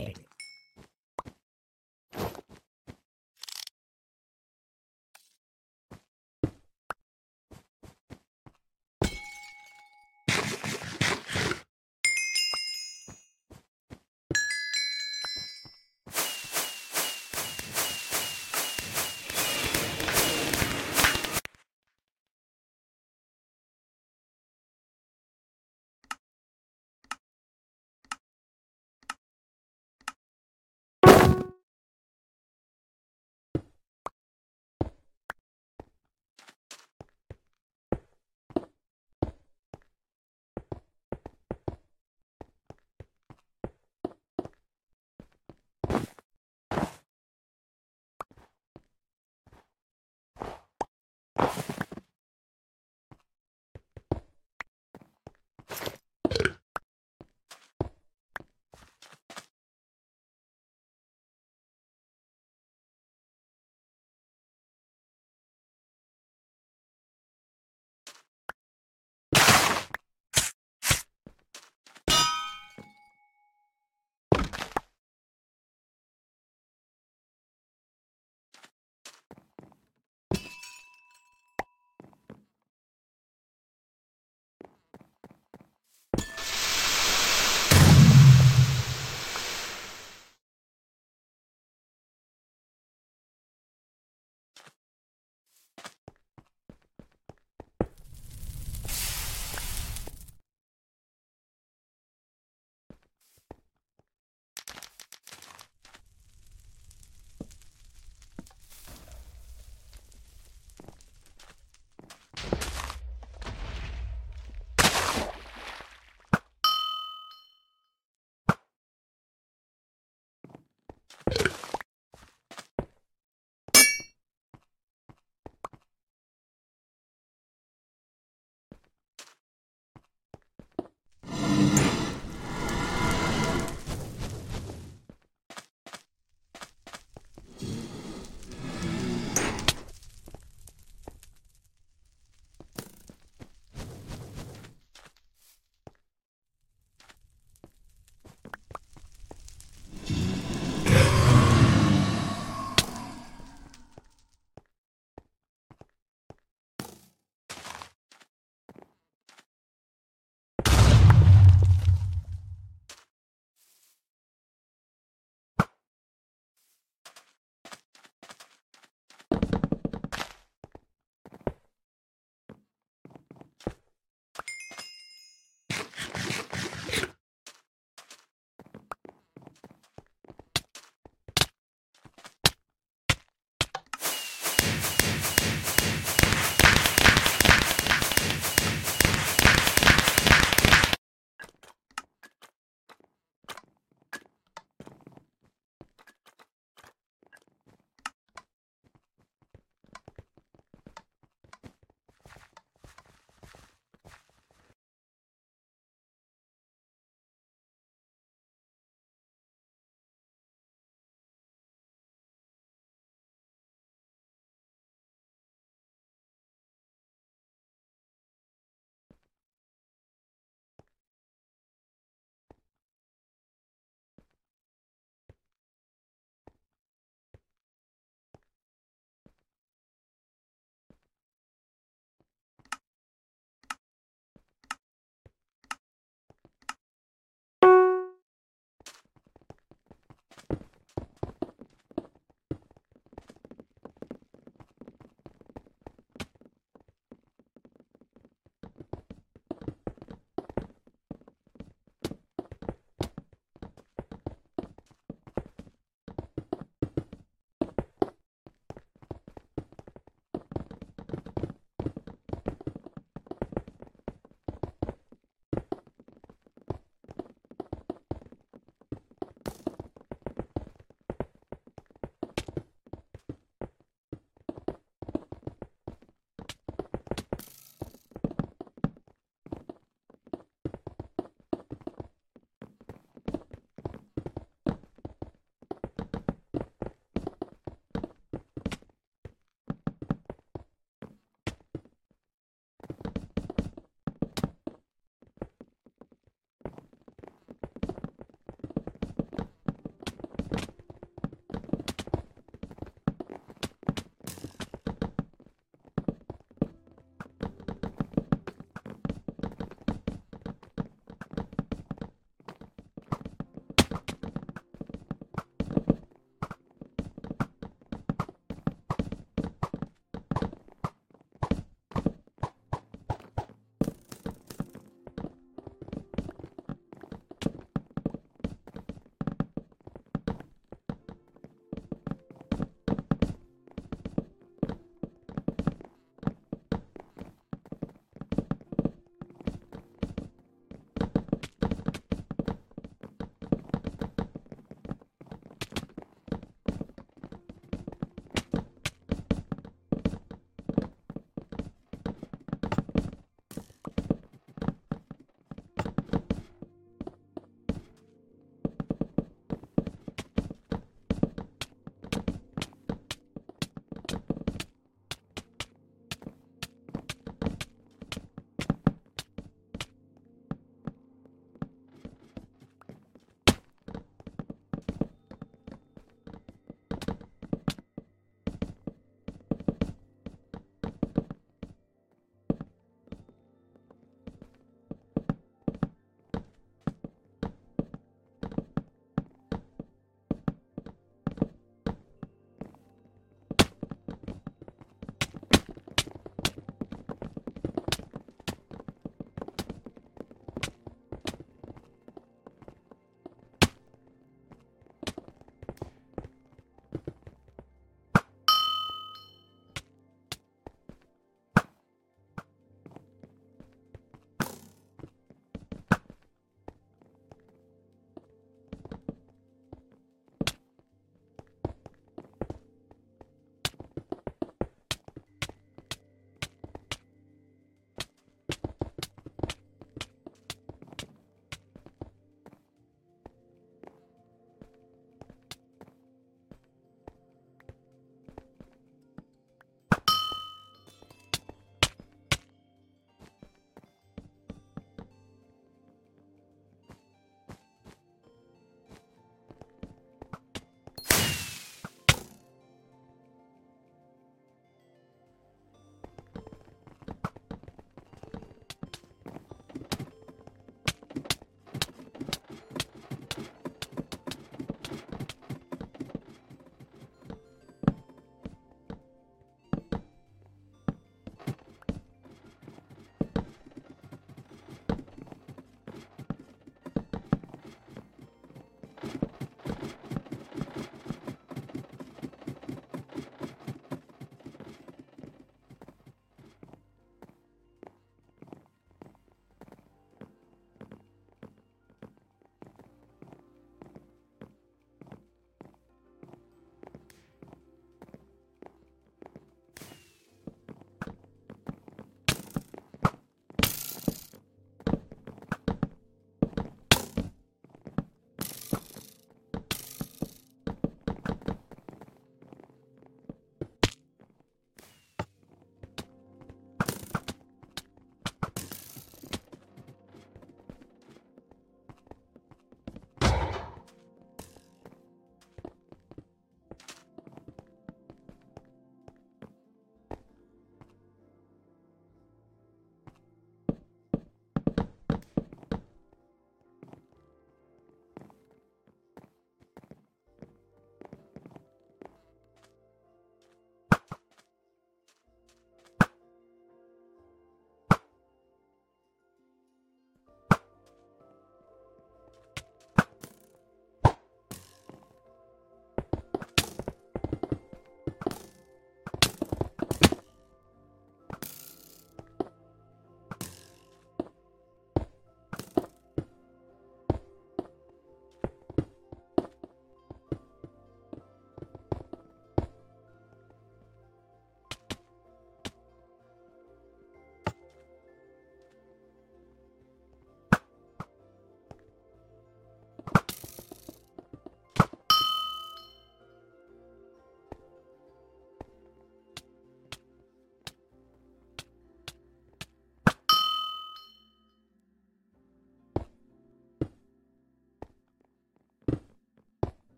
Here.